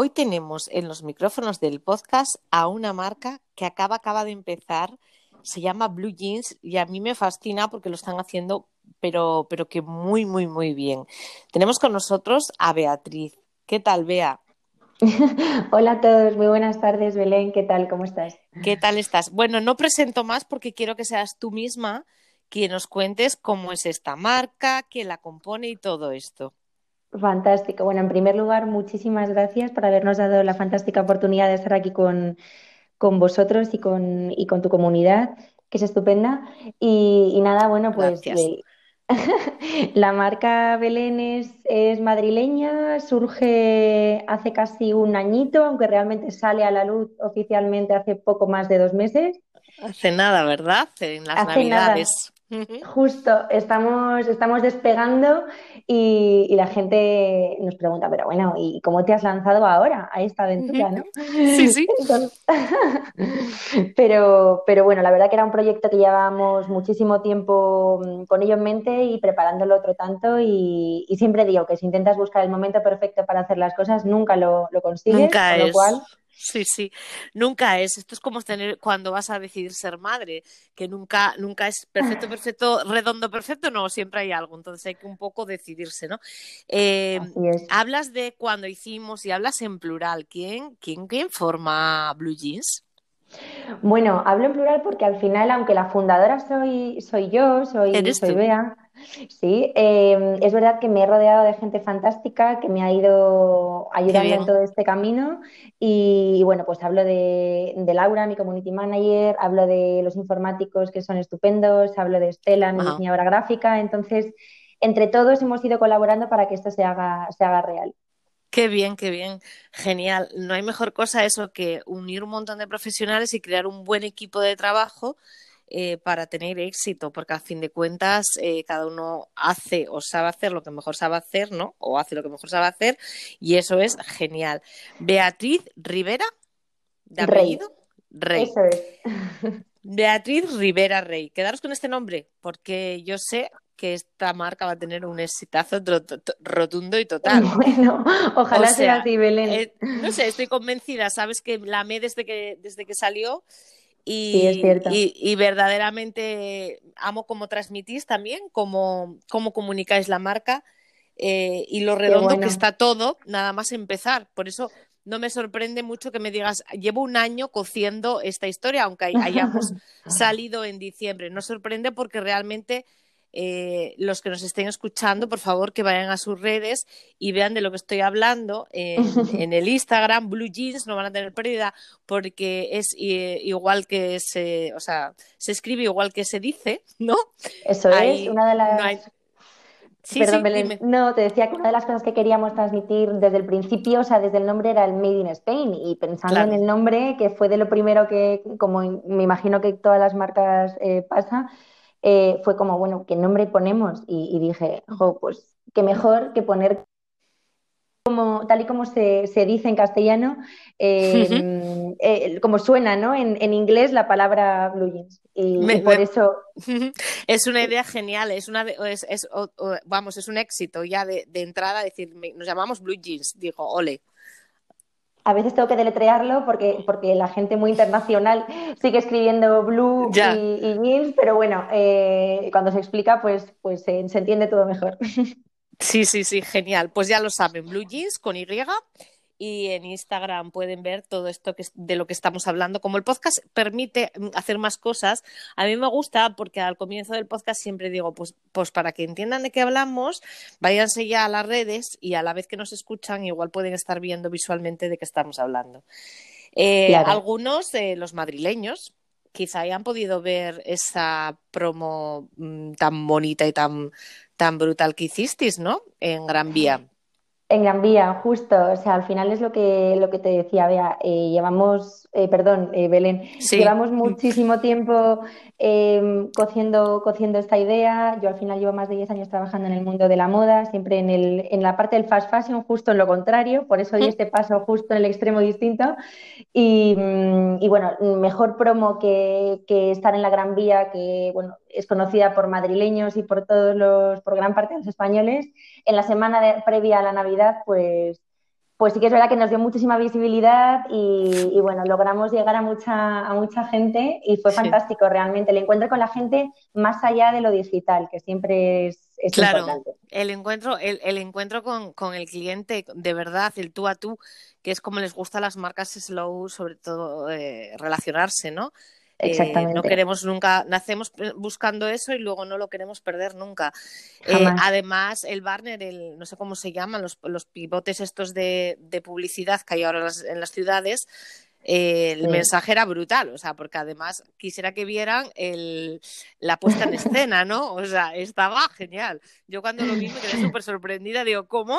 Hoy tenemos en los micrófonos del podcast a una marca que acaba, acaba de empezar, se llama Blue Jeans y a mí me fascina porque lo están haciendo, pero, pero que muy, muy, muy bien. Tenemos con nosotros a Beatriz. ¿Qué tal, Bea? Hola a todos, muy buenas tardes, Belén. ¿Qué tal? ¿Cómo estás? ¿Qué tal estás? Bueno, no presento más porque quiero que seas tú misma quien nos cuentes cómo es esta marca, quién la compone y todo esto. Fantástico. Bueno, en primer lugar, muchísimas gracias por habernos dado la fantástica oportunidad de estar aquí con, vosotros y con, y con tu comunidad, que es estupenda. Y, nada, bueno, pues la marca Belén es, es, madrileña, surge hace casi un añito, aunque realmente sale a la luz oficialmente hace poco más de dos meses. Hace nada, ¿verdad? En las Navidades. Justo, estamos, estamos despegando y, la gente nos pregunta, pero bueno, ¿y cómo te has lanzado ahora a esta aventura, no? Sí, sí. pero, pero bueno, la verdad que era un proyecto que llevábamos muchísimo tiempo mm, con ello en mente y preparándolo otro tanto y, siempre digo que si intentas buscar el momento perfecto para hacer las cosas, nunca lo, lo consigues, nunca con lo cual Sí, sí, nunca es. Esto es como tener cuando vas a decidir ser madre, que nunca, nunca es perfecto, perfecto, redondo, perfecto, no, siempre hay algo. Entonces hay que un poco decidirse, ¿no? Eh, hablas de cuando hicimos y hablas en plural. ¿Quién, quién, quién forma Blue Jeans? Bueno, hablo en plural porque al final, aunque la fundadora soy, soy yo, soy, soy Bea, sí, em, es verdad que me he rodeado de gente fantástica que me ha ido ayudando en todo este camino. Y, bueno, pues hablo de, Laura, mi community manager, hablo de los informáticos que son estupendos, hablo de Estela, mi diseñadora gráfica, entonces entre todos hemos ido colaborando para que esto se haga, se haga real. Qué bien, qué bien, genial. No hay mejor cosa eso que unir un montón de profesionales y crear un buen equipo de trabajo eh, para tener éxito, porque a fin de cuentas eh, cada uno hace o sabe hacer lo que mejor sabe hacer, ¿no? O hace lo que mejor sabe hacer y eso es genial. Beatriz Rivera, ¿de apellido? Rey. Eso es. Beatriz Rivera Rey. Quedaros con este nombre, porque yo sé que esta marca va a tener un exitazo rotundo y total. Bueno, ojalá sea, así, Belén. Eh, no sé, estoy convencida, sabes que la amé desde que, desde que salió y, sí, es cierto. y, verdaderamente amo cómo transmitís también, cómo, cómo comunicáis la marca eh, y lo redondo que está todo, nada más empezar. Por eso no me sorprende mucho que me digas, llevo un año cociendo esta historia, aunque hayamos salido en diciembre. No sorprende porque realmente eh, los que nos estén escuchando, por favor, que vayan a sus redes y vean de lo que estoy hablando en, el Instagram, Blue Jeans, no van a tener pérdida porque es igual que se, o sea, se escribe igual que se dice, ¿no? Eso es, una de las... Perdón, Belén. No, te decía que una de las cosas que queríamos transmitir desde el principio, o sea, desde el nombre era el Made in Spain y pensando en el nombre, que fue de lo primero que, como me imagino que todas las marcas eh, pasa, eh, fue como, bueno, ¿qué nombre ponemos? Y, dije, jo, pues qué mejor que poner como, tal y como se, dice en castellano, em, eh, como suena ¿no? En, inglés la palabra blue jeans. Y, por eso. Es una idea genial, es una es, vamos, es un éxito ya de, de entrada decir, nos llamamos blue jeans, digo, ole a veces tengo que deletrearlo porque, porque la gente muy internacional sigue escribiendo blue y, jeans, pero bueno, eh, cuando se explica, pues, pues se entiende todo mejor. Sí, sí, sí, genial. Pues ya lo saben, blue jeans con Y y en Instagram pueden ver todo esto que, de lo que estamos hablando. Como el podcast permite mm, hacer más cosas, a mí me gusta porque al comienzo del podcast siempre digo, pues, pues para que entiendan de qué hablamos, váyanse ya a las redes y a la vez que nos escuchan igual pueden estar viendo visualmente de qué estamos hablando. Eh, algunos, de los madrileños, quizá hayan podido ver esa promo mm, tan bonita y tan, tan brutal que hicisteis, ¿no? En Gran Vía. En Gran Vía, justo. O sea, al final es lo que, lo que te decía, Bea. Eh, llevamos, eh, perdón, eh, Belén, llevamos muchísimo tiempo em, cociendo, cociendo esta idea. Yo al final llevo más de 10 años trabajando en el mundo de la moda, siempre en, el, en la parte del fast fashion, justo en lo contrario. Por eso di mm. este paso justo en el extremo distinto. Y, mm, y bueno, mejor promo que, que, estar en la Gran Vía, que bueno, es conocida por madrileños y por todos los, por gran parte de los españoles en la semana previa a la Navidad, pues, pues sí que es verdad que nos dio muchísima visibilidad y, bueno, logramos llegar a mucha, a mucha gente y fue fantástico realmente el encuentro con la gente más allá de lo digital, que siempre es, claro, importante. El encuentro, el, encuentro con, el cliente, de verdad, el tú a tú, que es como les gusta a las marcas slow, sobre todo eh, relacionarse, ¿no? Exactamente. Eh, no queremos nunca, nacemos buscando eso y luego no lo queremos perder nunca. Eh, además, el Barner, el, no sé cómo se llaman, los, los pivotes estos de, publicidad que hay ahora en las, ciudades, eh, el mensaje era brutal, o sea, porque además quisiera que vieran el, la puesta en escena, ¿no? O sea, estaba genial. Yo cuando lo vi me quedé súper sorprendida, digo, ¿cómo?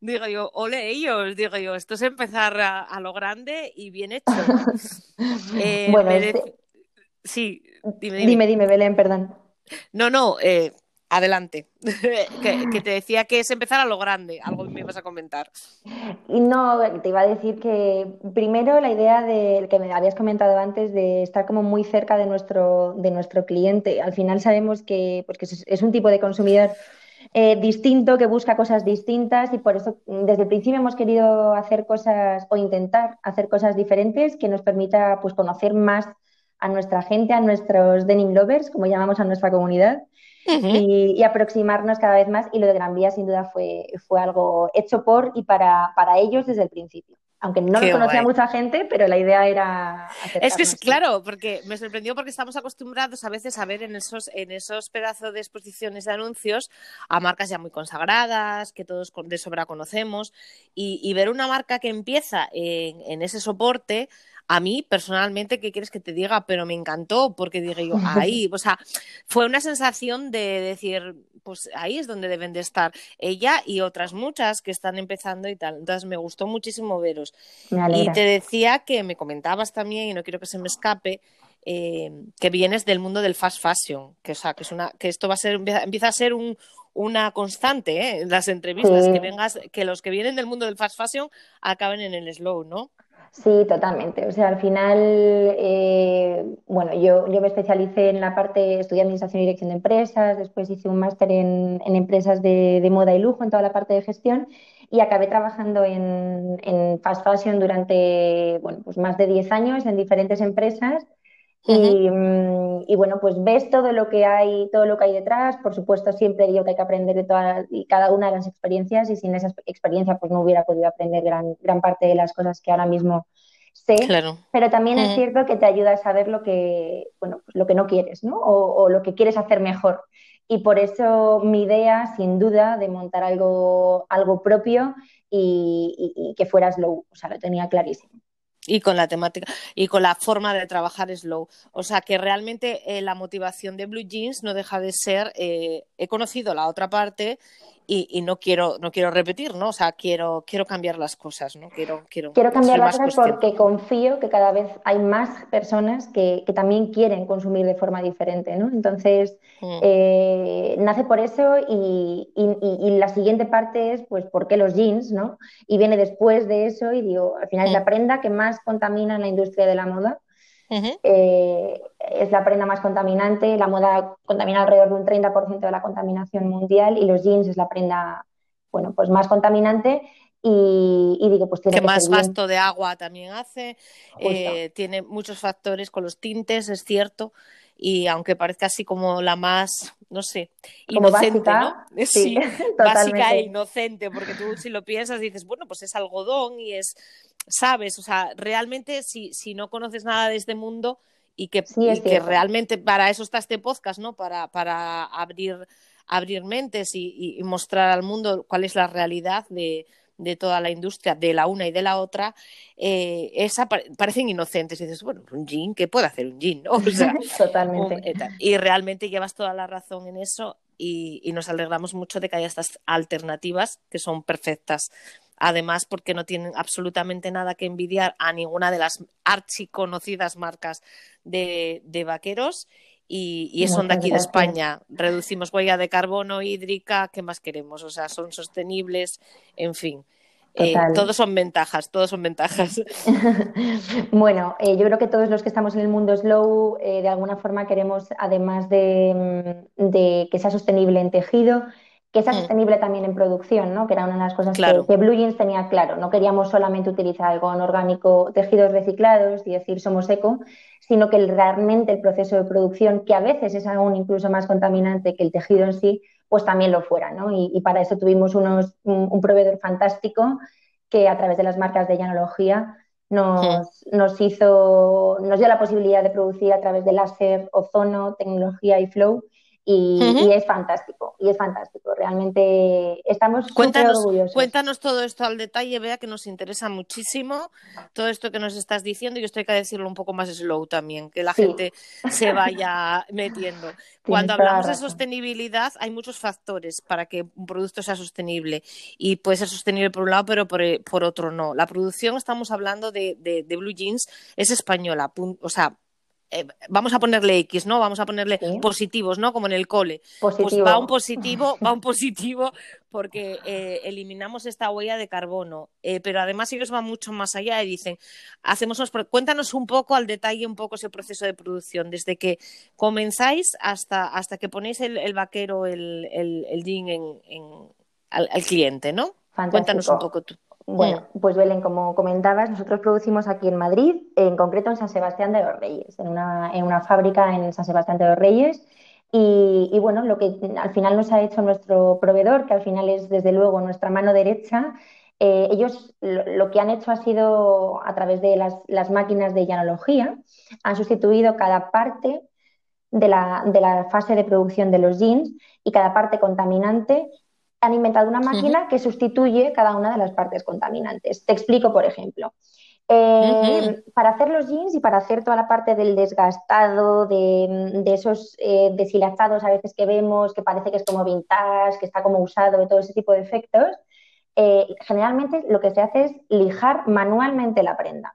Digo yo, ole ellos, digo yo, esto es empezar a, lo grande y bien hecho. bueno, este Sí, dime, dime. Dime, Belén, perdón. No, no, eh, adelante. que, te decía que es empezar a lo grande, algo me ibas a comentar. No, te iba a decir que primero la idea de que me habías comentado antes de estar como muy cerca de nuestro, de nuestro cliente. Al final sabemos que porque es un tipo de consumidor eh, distinto, que busca cosas distintas y por eso desde el principio hemos querido hacer cosas o intentar hacer cosas diferentes que nos permita pues conocer más a nuestra gente, a nuestros denim lovers, como llamamos a nuestra comunidad, y, aproximarnos cada vez más. Y lo de Gran Vía, sin duda, fue, fue algo hecho por y para, para ellos desde el principio. Aunque no lo conocía mucha gente, pero la idea era. Es que es claro, porque me sorprendió porque estamos acostumbrados a veces a ver en esos, en esos pedazos de exposiciones de anuncios a marcas ya muy consagradas, que todos de sobra conocemos, y, ver una marca que empieza en, en ese soporte a mí personalmente, ¿qué quieres que te diga? Pero me encantó porque dije yo, ahí, o sea, fue una sensación de decir, pues ahí es donde deben de estar ella y otras muchas que están empezando y tal. Entonces me gustó muchísimo veros. Y te decía que me comentabas también, y no quiero que se me escape, eh, que vienes del mundo del fast fashion, que, o sea, que, es una, que esto va a ser, empieza a ser un, una constante ¿eh? en las entrevistas, que vengas, que los que vienen del mundo del fast fashion acaben en el slow, ¿no? Sí, totalmente. O sea, al final, eh, bueno, yo, yo me especialicé en la parte, estudié Administración y Dirección de Empresas, después hice un máster en, en empresas de, de, moda y lujo, en toda la parte de gestión, y acabé trabajando en, en fast fashion durante, bueno, pues más de 10 años en diferentes empresas Mm, y, bueno, pues ves todo lo que hay, todo lo que hay detrás. Por supuesto, siempre digo que hay que aprender de todas y cada una de las experiencias, y sin esa experiencia, pues no hubiera podido aprender gran, gran parte de las cosas que ahora mismo sé. Pero también es cierto que te ayuda a saber lo que, bueno, pues lo que no quieres, ¿no? O, lo que quieres hacer mejor. Y por eso mi idea, sin duda, de montar algo, algo propio y, y que fuera slow, o sea, lo tenía clarísimo y con la temática y con la forma de trabajar slow. O sea que realmente eh, la motivación de Blue Jeans no deja de ser, eh, he conocido la otra parte y, no quiero no quiero repetir, ¿no? O sea, quiero quiero cambiar las cosas, ¿no? Quiero quiero, quiero cambiar las cosas porque confío que cada vez hay más personas que, que, también quieren consumir de forma diferente, ¿no? Entonces, mm. eh, nace por eso y, y, la siguiente parte es, pues, ¿por qué los jeans, no? Y viene después de eso y digo, al final es la mm. prenda que más contamina en la industria de la moda eh, es la prenda más contaminante, la moda contamina alrededor de un 30% de la contaminación mundial y los jeans es la prenda bueno, pues más contaminante y, digo, pues tiene que, más gasto de agua también hace, eh, tiene muchos factores con los tintes, es cierto, y aunque parezca así como la más, no sé, inocente, básica, ¿no? Sí, básica e inocente, porque tú si lo piensas dices, bueno, pues es algodón y es sabes, o sea, realmente si, si no conoces nada de este mundo y que, que realmente para eso está este podcast, ¿no? Para, para abrir, abrir mentes y, mostrar al mundo cuál es la realidad de, de toda la industria, de la una y de la otra, eh, esa, parecen inocentes. Y dices, bueno, un jean, ¿qué puede hacer un jean? Totalmente. y realmente llevas toda la razón en eso y, y nos alegramos mucho de que haya estas alternativas que son perfectas además porque no tienen absolutamente nada que envidiar a ninguna de las archiconocidas marcas de, de vaqueros y, son de aquí de España. Reducimos huella de carbono hídrica, ¿qué más queremos? O sea, son sostenibles, en fin. Eh, todos son ventajas, todos son ventajas. bueno, eh, yo creo que todos los que estamos en el mundo slow, eh, de alguna forma queremos, además de, mm, de, que sea sostenible en tejido, que sea mm. sostenible también en producción, ¿no? que era una de las cosas que, Blue Jeans tenía claro. No queríamos solamente utilizar algo orgánico, tejidos reciclados y decir somos eco, sino que realmente el proceso de producción, que a veces es aún incluso más contaminante que el tejido en sí, pues también lo fuera. ¿no? Y, para eso tuvimos unos, un, proveedor fantástico que a través de las marcas de llanología nos, mm. nos hizo, nos dio la posibilidad de producir a través de láser, ozono, tecnología y flow y, es fantástico, y es fantástico. Realmente estamos cuéntanos, orgullosos. Cuéntanos todo esto al detalle, vea que nos interesa muchísimo todo esto que nos estás diciendo y esto hay que decirlo un poco más slow también, que la gente se vaya metiendo. Cuando hablamos de sostenibilidad hay muchos factores para que un producto sea sostenible y puede ser sostenible por un lado, pero por, por otro no. La producción, estamos hablando de, de, de Blue Jeans, es española, o sea, eh, vamos a ponerle X, ¿no? Vamos a ponerle positivos, ¿no? Como en el cole. Pues va un positivo, va un positivo porque eh, eliminamos esta huella de carbono. Eh, pero además ellos van mucho más allá y dicen, hacemos cuéntanos un poco al detalle un poco ese proceso de producción, desde que comenzáis hasta, hasta que ponéis el, vaquero, el, el, el jean en, al, cliente, ¿no? Cuéntanos un poco tú. Bueno, mm. pues Belén, como comentabas, nosotros producimos aquí en Madrid, en concreto en San Sebastián de los Reyes, en una, en una fábrica en San Sebastián de los Reyes. Y, bueno, lo que al final nos ha hecho nuestro proveedor, que al final es desde luego nuestra mano derecha, eh, ellos lo, que han hecho ha sido a través de las, las máquinas de llanología, han sustituido cada parte de la, de la, fase de producción de los jeans y cada parte contaminante han inventado una máquina que sustituye cada una de las partes contaminantes. Te explico, por ejemplo. Eh, para hacer los jeans y para hacer toda la parte del desgastado, de, esos eh, deshilazados a veces que vemos, que parece que es como vintage, que está como usado, de todo ese tipo de efectos, eh, generalmente lo que se hace es lijar manualmente la prenda.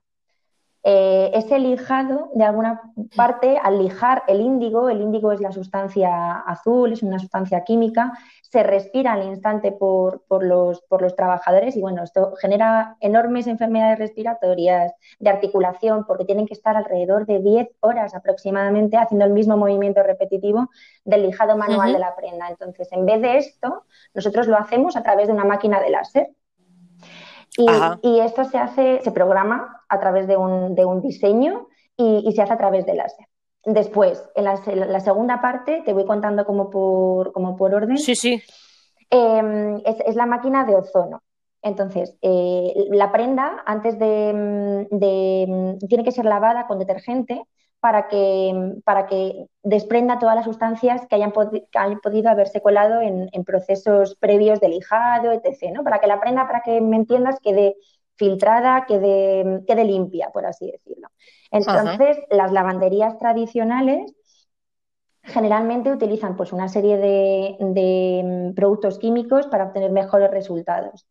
Eh, ese lijado, de alguna parte, al lijar el índigo, el índigo es la sustancia azul, es una sustancia química, se respira al instante por, los, por los trabajadores y bueno, esto genera enormes enfermedades respiratorias, de articulación, porque tienen que estar alrededor de 10 horas aproximadamente haciendo el mismo movimiento repetitivo del lijado manual de la prenda. Entonces, en vez de esto, nosotros lo hacemos a través de una máquina de láser. Y, esto se hace, se programa a través de un, de un diseño y, se hace a través de láser. Después, en la, segunda parte, te voy contando como por, como por orden. Sí, sí. Em, es, la máquina de ozono. Entonces, eh, la prenda, antes de, de, tiene que ser lavada con detergente para que, para que desprenda todas las sustancias que hayan, podido haberse colado en, procesos previos de lijado, etc. ¿no? Para que la prenda, para que me entiendas, quede filtrada, quede, quede limpia, por así decirlo. Entonces, las lavanderías tradicionales generalmente utilizan pues, una serie de, productos químicos para obtener mejores resultados.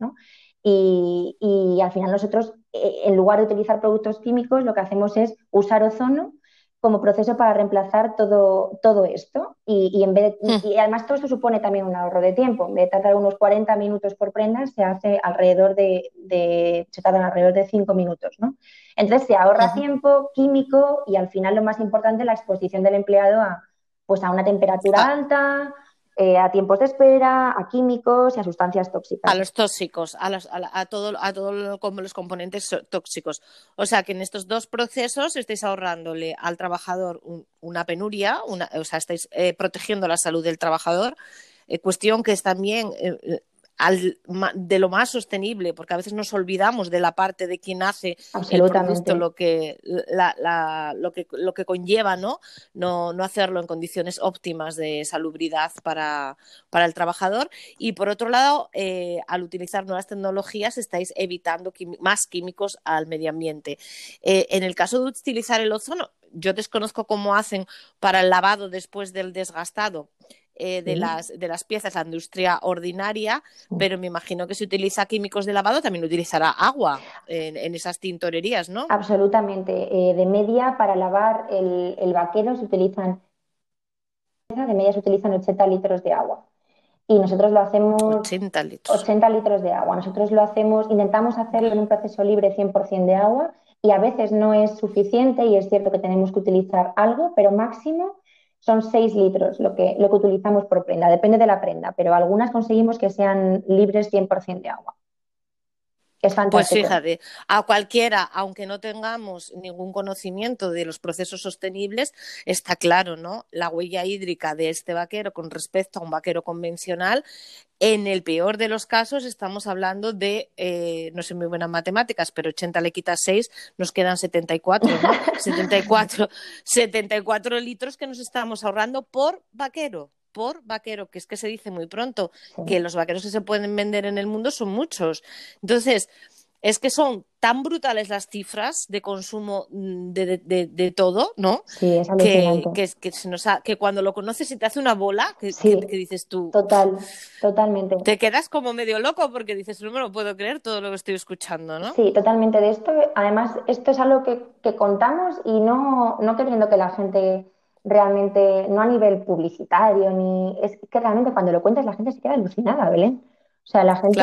Y, y, al final nosotros, eh, en lugar de utilizar productos químicos, lo que hacemos es usar ozono como proceso para reemplazar todo, todo esto. Y, en vez hmm. y además todo esto supone también un ahorro de tiempo. En vez de tardar unos 40 minutos por prenda, se hace alrededor de, de se tardan alrededor de 5 minutos, ¿no? Entonces se ahorra tiempo químico y al final lo más importante, la exposición del empleado a, pues a una temperatura ah. alta, eh, a tiempos de espera, a químicos y a sustancias tóxicas. A los tóxicos, a, los, a, todo, a todos los componentes tóxicos. O sea que en estos dos procesos estáis ahorrándole al trabajador una penuria, o sea, estáis eh, protegiendo la salud del trabajador, eh, cuestión que es también de lo más sostenible, porque a veces nos olvidamos de la parte de quien hace el producto, lo que, lo que, lo que conlleva ¿no? No, no hacerlo en condiciones óptimas de salubridad para, para el trabajador. Y por otro lado, eh, al utilizar nuevas tecnologías, estáis evitando más químicos al medio ambiente. Eh, en el caso de utilizar el ozono, yo desconozco cómo hacen para el lavado después del desgastado. Eh, de, las, de las piezas la industria ordinaria, pero me imagino que si utiliza químicos de lavado también utilizará agua en, esas tintorerías, ¿no? Absolutamente. Eh, de media, para lavar el, el, vaquero se utilizan, de media se utilizan 80 litros de agua. Y nosotros lo hacemos... 80 litros. 80 litros de agua. Nosotros lo hacemos, intentamos hacerlo en un proceso libre 100% de agua y a veces no es suficiente y es cierto que tenemos que utilizar algo, pero máximo son 6 litros lo que, lo que utilizamos por prenda, depende de la prenda, pero algunas conseguimos que sean libres 100% de agua. Es Pues fíjate, a cualquiera, aunque no tengamos ningún conocimiento de los procesos sostenibles, está claro, ¿no? La huella hídrica de este vaquero con respecto a un vaquero convencional en el peor de los casos estamos hablando de, eh, no sé muy buenas matemáticas, pero 80 le quitas 6, nos quedan 74, ¿no? 74, 74 litros que nos estamos ahorrando por vaquero por vaquero, que es que se dice muy pronto, que los vaqueros que se pueden vender en el mundo son muchos. Entonces, es que son tan brutales las cifras de consumo mm, de, todo, ¿no? Sí, es que, que, que, se nos que, cuando lo conoces y te hace una bola, que, dices tú. Total, totalmente. Te quedas como medio loco porque dices, no me lo puedo creer todo lo que estoy escuchando, ¿no? Sí, totalmente. De esto, además, esto es algo que, contamos y no, no queriendo que la gente realmente, no a nivel publicitario, ni es que realmente cuando lo cuentas la gente se queda alucinada, Belén. O sea, la gente,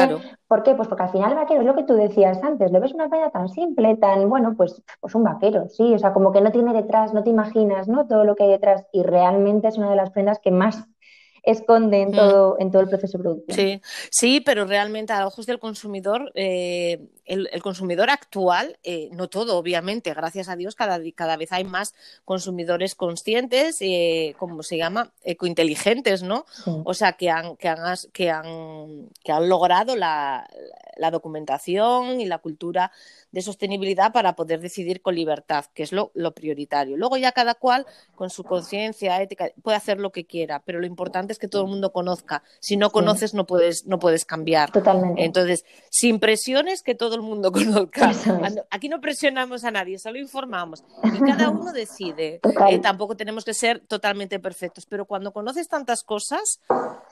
¿por qué? Pues porque al final el vaquero es lo que tú decías antes, lo ves una prenda tan simple, tan, bueno, pues, pues un vaquero, sí, o sea, como que no tiene detrás, no te imaginas, ¿no? Todo lo que hay detrás y realmente es una de las prendas que más esconde en mm. todo, en todo el proceso productivo. Sí, sí, pero realmente a ojos del consumidor, eh, el, consumidor actual, eh, no todo, obviamente, gracias a Dios, cada, cada vez hay más consumidores conscientes, eh, como se llama, ecointeligentes, ¿no? O sea, que han, que han, que han, que han logrado la, la documentación y la cultura de sostenibilidad para poder decidir con libertad, que es lo, prioritario. Luego ya cada cual, con su conciencia ética, puede hacer lo que quiera, pero lo importante es que todo el mundo conozca. Si no conoces, no, puedes, no puedes cambiar. Totalmente. Entonces, sin presiones, que todo el mundo conozca. Aquí no presionamos a nadie, solo informamos. Y cada uno decide. Eh, tampoco tenemos que ser totalmente perfectos, pero cuando conoces tantas cosas,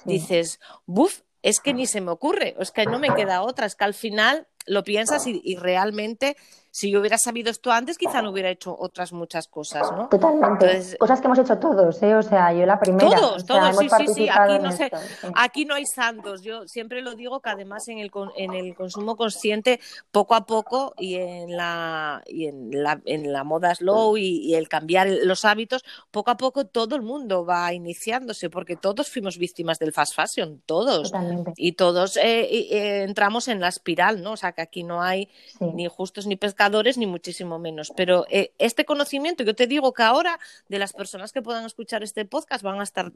dices, buf, es que ni se me ocurre, es que no me queda otra, es que al final lo piensas y, realmente si yo hubiera sabido esto antes, quizá no hubiera hecho otras muchas cosas, ¿no? Totalmente. cosas que hemos hecho todos, ¿eh? O sea, yo la primera. Todos, todos, sí, sí, sí. Aquí no, sé, aquí no hay santos. Yo siempre lo digo que además en el, en el consumo consciente, poco a poco y en la, y en la, en la moda slow y, el cambiar los hábitos, poco a poco todo el mundo va iniciándose, porque todos fuimos víctimas del fast fashion, todos. Totalmente. Y todos eh, eh, entramos en la espiral, ¿no? O sea, que aquí no hay ni justos ni pescadores, ni muchísimo menos. Pero eh, este conocimiento, yo te digo que ahora de las personas que puedan escuchar este podcast van a estar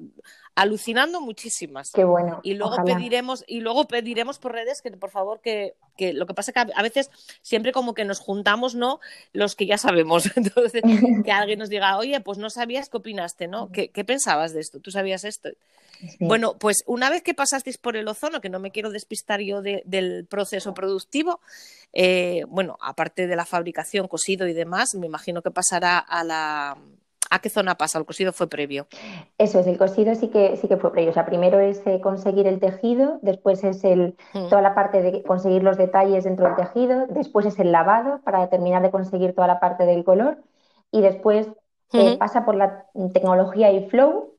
alucinando muchísimas. Qué bueno. Y luego pediremos, y luego pediremos por redes que por favor que, que lo que pasa es que a veces siempre como que nos juntamos, ¿no? Los que ya sabemos. Entonces, que alguien nos diga, oye, pues no sabías qué opinaste, ¿no? ¿Qué, qué pensabas de esto? ¿Tú sabías esto? Bueno, pues una vez que pasasteis por el ozono, que no me quiero despistar yo del proceso productivo, eh, bueno, aparte de la fabricación, cosido y demás, me imagino que pasará a la... ¿A qué zona pasa? ¿El cosido fue previo? Eso es, el cosido sí que, sí que fue previo. O sea, primero es eh, conseguir el tejido, después es el, mm. toda la parte de conseguir los detalles dentro del tejido, después es el lavado para terminar de conseguir toda la parte del color y después eh, pasa por la tecnología y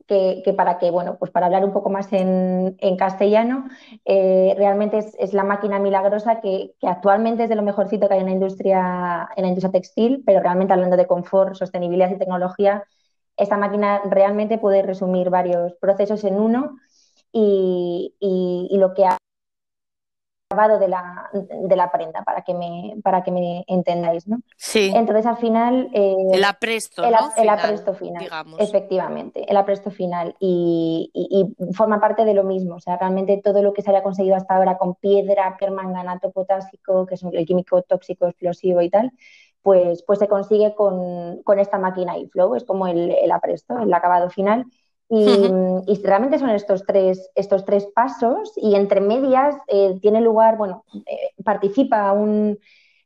que, para que, bueno, pues para hablar un poco más en, castellano, eh, realmente es, la máquina milagrosa que, actualmente es de lo mejorcito que hay en la industria, en la industria textil, pero realmente hablando de confort, sostenibilidad y tecnología, esta máquina realmente puede resumir varios procesos en uno y, y lo que hace acabado de la, de la prenda, para que me, para que me entendáis, ¿no? Sí. Entonces, al final... Eh, el apresto, el, ¿no? el apresto final, efectivamente, el apresto final. Y, forma parte de lo mismo, o sea, realmente todo lo que se había conseguido hasta ahora con piedra, permanganato potásico, que es el químico tóxico explosivo y tal, pues, pues se consigue con, esta máquina iFlow, es como el, el apresto, el acabado final. Y, realmente son estos tres, estos tres pasos y entre medias eh, tiene lugar, bueno, eh, participa un,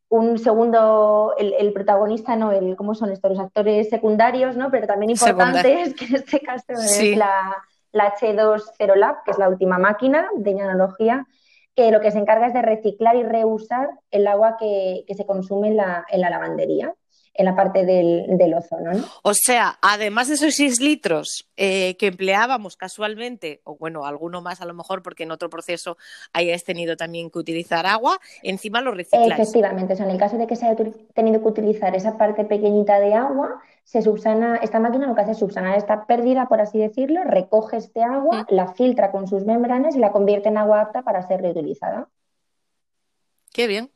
un segundo, el, protagonista, ¿no? El, ¿Cómo son estos? Los actores secundarios, ¿no? Pero también importantes, que en este caso es la, la H2 Lab, que es la última máquina de nanología, que lo que se encarga es de reciclar y reusar el agua que, que se consume en la, en la lavandería en la parte del, ozono. ¿no? O sea, además de esos 6 litros eh, que empleábamos casualmente, o bueno, alguno más a lo mejor porque en otro proceso hayáis tenido también que utilizar agua, encima lo recicláis. Efectivamente, o sea, en el caso de que se haya tenido que utilizar esa parte pequeñita de agua, se subsana, esta máquina lo que hace es subsanar esta pérdida, por así decirlo, recoge este agua, la filtra con sus membranas y la convierte en agua apta para ser reutilizada. Qué bien.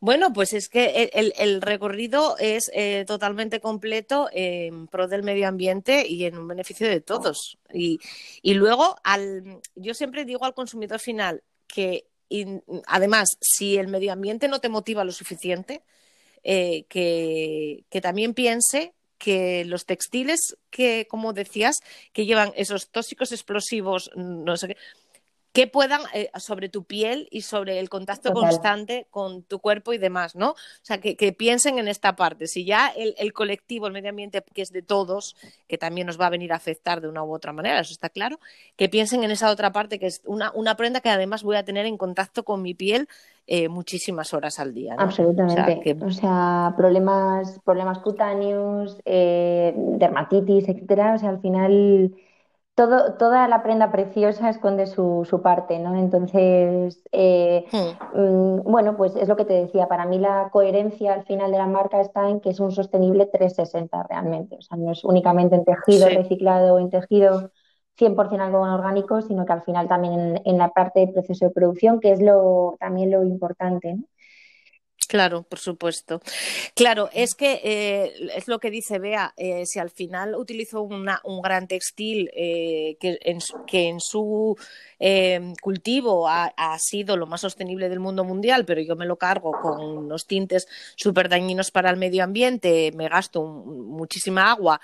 Bueno, pues es que el, recorrido es eh, totalmente completo en pro del medio ambiente y en un beneficio de todos. Y, luego, al, yo siempre digo al consumidor final que, además, si el medio ambiente no te motiva lo suficiente, eh, que, que también piense que los textiles que, como decías, que llevan esos tóxicos explosivos, no sé qué, que puedan eh, sobre tu piel y sobre el contacto constante con tu cuerpo y demás, ¿no? O sea, que, piensen en esta parte. Si ya el, colectivo, el medio ambiente, que es de todos, que también nos va a venir a afectar de una u otra manera, eso está claro, que piensen en esa otra parte, que es una, prenda que además voy a tener en contacto con mi piel eh, muchísimas horas al día. Absolutamente. O sea, problemas, problemas cutáneos, eh, dermatitis, etcétera. O sea, al final todo, toda la prenda preciosa esconde su, su parte, ¿no? Entonces, eh, hmm. mm, bueno, pues es lo que te decía, para mí la coherencia al final de la marca está en que es un sostenible 360 realmente, o sea, no es únicamente en tejido reciclado o en tejido 100% algodón orgánico, sino que al final también en, en, la parte del proceso de producción, que es lo, también lo importante, ¿no? Claro, por supuesto. Claro, es que eh, es lo que dice Bea, eh, si al final utilizo un gran textil eh, que, en, su cultivo ha, sido lo más sostenible del mundo mundial, pero yo me lo cargo con unos tintes súper dañinos para el medio ambiente, me gasto muchísima agua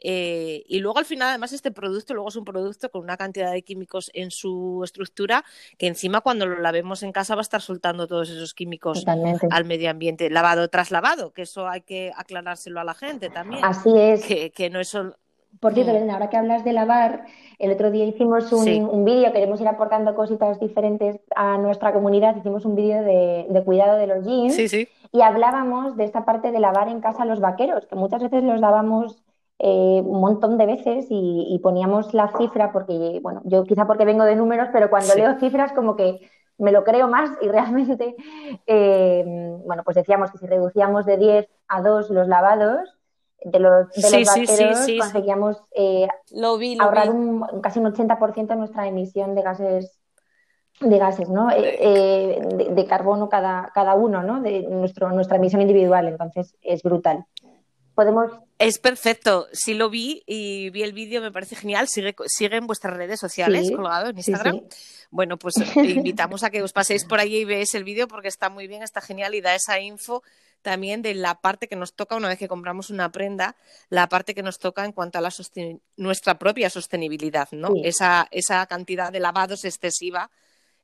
eh, y luego al final, además, este producto luego es un producto con una cantidad de químicos en su estructura que encima cuando lo lavemos en casa va a estar soltando todos esos químicos al medio ambiente, lavado tras lavado, que eso hay que aclarárselo a la gente también. Así es. Que, no es solo... Por cierto, mm. ahora que hablas de lavar, el otro día hicimos un, vídeo, queremos ir aportando cositas diferentes a nuestra comunidad, hicimos un vídeo de, de, cuidado de los jeans y hablábamos de esta parte de lavar en casa los vaqueros, que muchas veces los lavamos eh, un montón de veces y, poníamos la cifra, porque, bueno, yo quizá porque vengo de números, pero cuando leo cifras como que me lo creo más y realmente, eh, bueno, pues decíamos que si reducíamos de 10 a 2 los lavados, de los, de los conseguíamos eh, ahorrar Un, casi un 80% de nuestra emisión de gases de gases, ¿no? de, de, carbono cada, cada uno, ¿no? De nuestro, nuestra emisión individual. Entonces es brutal. Podemos es perfecto. Sí lo vi y vi el vídeo, me parece genial. Sigue, sigue en vuestras redes sociales, colgado en Instagram. Bueno, pues invitamos a que os paséis por allí y veáis el vídeo porque está muy bien, está genial y da esa info también de la parte que nos toca una vez que compramos una prenda, la parte que nos toca en cuanto a la nuestra propia sostenibilidad, ¿no? Esa, esa cantidad de lavados excesiva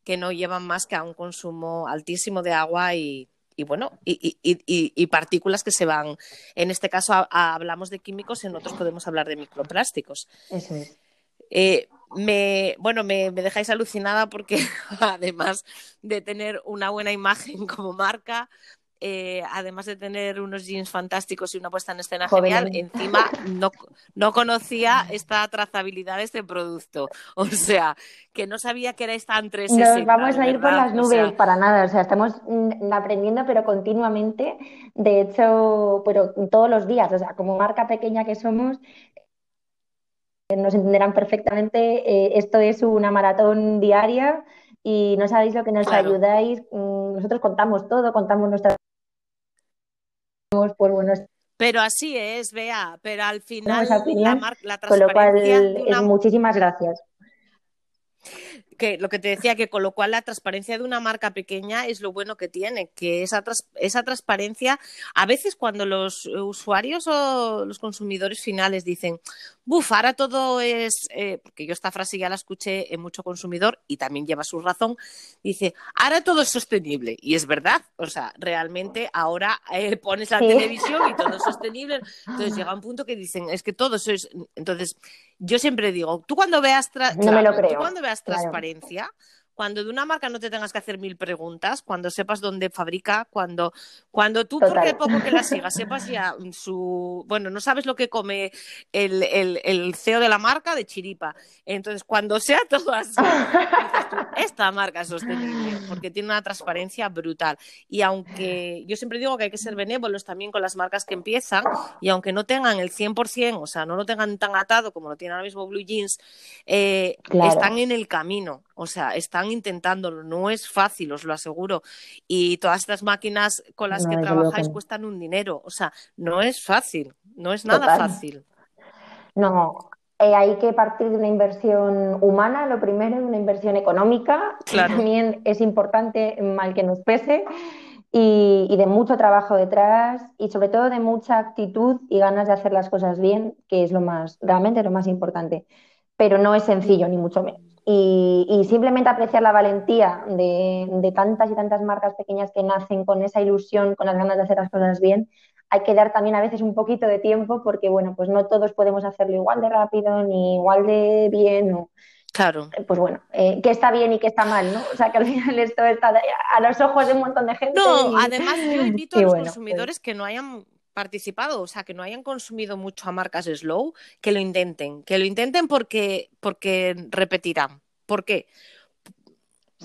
que no llevan más que a un consumo altísimo de agua y, y bueno, y, partículas que se van. En este caso hablamos de químicos, en otros podemos hablar de microplásticos. Eso es. Eh, me, bueno, me, me, dejáis alucinada porque además de tener una buena imagen como marca, eh, además de tener unos jeans fantásticos y una puesta en escena genial, encima no, no, conocía esta trazabilidad de este producto. O sea, que no sabía que era esta en 360. Nos vamos a ir por las nubes para nada. O sea, estamos aprendiendo, pero continuamente. De hecho, pero todos los días. O sea, como marca pequeña que somos, nos entenderán perfectamente. Eh, esto es una maratón diaria y no sabéis lo que nos ayudáis. Mm, nosotros contamos todo, contamos nuestras... Pero así es, vea, pero al final la, la transparencia... Con lo cual, muchísimas gracias que lo que te decía, que con lo cual la transparencia de una marca pequeña es lo bueno que tiene, que esa, esa transparencia, a veces cuando los usuarios o los consumidores finales dicen, buf, ahora todo es, eh, porque yo esta frase ya la escuché en mucho consumidor y también lleva su razón, dice, ahora todo es sostenible. Y es verdad, o sea, realmente ahora eh, pones la televisión y todo es sostenible. Entonces llega un punto que dicen, es que todo eso es... Entonces, yo siempre digo, tú cuando veas, cuando veas transparencia, transparencia cuando de una marca no te tengas que hacer mil preguntas, cuando sepas dónde fabrica, cuando, cuando tú, porque poco que la sigas, sepas ya su. Bueno, no sabes lo que come el, el, CEO de la marca de chiripa. Entonces, cuando sea todo así, esta marca es sostenible, porque tiene una transparencia brutal. Y aunque yo siempre digo que hay que ser benévolos también con las marcas que empiezan, y aunque no tengan el 100%, o sea, no lo tengan tan atado como lo tiene ahora mismo Blue Jeans, eh, están en el camino. O sea, están intentándolo, no es fácil, os lo aseguro. Y todas estas máquinas con las que trabajáis cuestan un dinero, o sea, no es fácil, no es nada fácil. No, eh, hay que partir de una inversión humana, lo primero, una inversión económica, que también es importante, mal que nos pese, y, y, de mucho trabajo detrás, y sobre todo de mucha actitud y ganas de hacer las cosas bien, que es lo más, realmente lo más importante. Pero no es sencillo, ni mucho menos. Y, simplemente apreciar la valentía de, tantas y tantas marcas pequeñas que nacen con esa ilusión, con las ganas de hacer las cosas bien, hay que dar también a veces un poquito de tiempo porque, bueno, pues no todos podemos hacerlo igual de rápido ni igual de bien. Claro. Pues bueno, eh, que está bien y que está mal, ¿no? O sea, que al final esto está a los ojos de un montón de gente. No, además yo invito a los consumidores pues que no hayan participado, o sea, que no hayan consumido mucho a marcas slow, que lo intenten, que lo intenten porque, porque repetirán. ¿Por qué?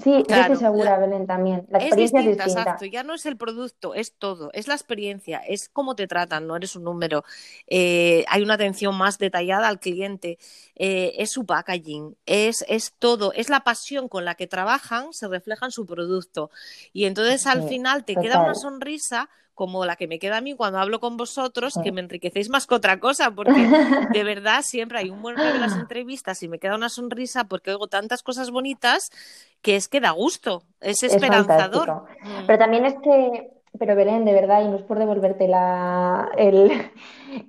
Sí, estoy segura, Belén, también. La experiencia es distinta, Exacto, ya no es el producto, es todo, es la experiencia, es cómo te tratan, no eres un número. Eh, hay una atención más detallada al cliente, eh, es su packaging, es, es todo, es la pasión con la que trabajan, se refleja en su producto. Y entonces al final te queda una sonrisa como la que me queda a mí cuando hablo con vosotros, que me enriquecéis más que otra cosa, porque de verdad siempre hay un buen de las entrevistas y me queda una sonrisa porque oigo tantas cosas bonitas que es que da gusto, es esperanzador. Mm. Pero también es que pero Belén, de verdad, y no es por devolverte la, el,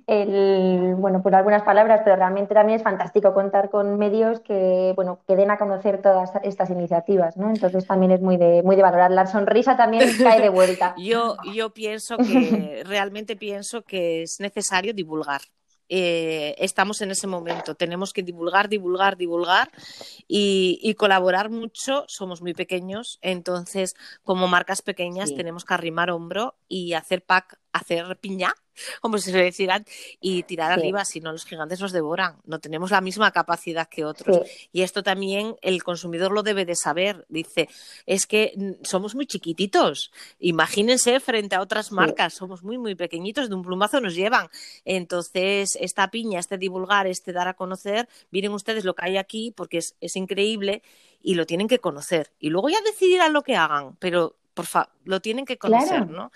el, bueno, por algunas palabras, pero realmente también es fantástico contar con medios que, bueno, que den a conocer todas estas iniciativas, ¿no? Entonces también es muy de, muy de valorar. La sonrisa también cae de vuelta. yo, yo pienso que, realmente pienso que es necesario divulgar. Eh, estamos en ese momento. Tenemos que divulgar, divulgar, divulgar y, colaborar mucho. Somos muy pequeños, entonces como marcas pequeñas tenemos que arrimar hombro y hacer pack, hacer piña como se suele decir, y tirar arriba, si no los gigantes nos devoran. No tenemos la misma capacidad que otros. Y esto también el consumidor lo debe de saber. Dice, es que somos muy chiquititos. Imagínense frente a otras marcas, somos muy, muy pequeñitos, de un plumazo nos llevan. Entonces, esta piña, este divulgar, este dar a conocer, miren ustedes lo que hay aquí, porque es, es increíble y lo tienen que conocer. Y luego ya decidirán lo que hagan, pero por favor, lo tienen que conocer, ¿no?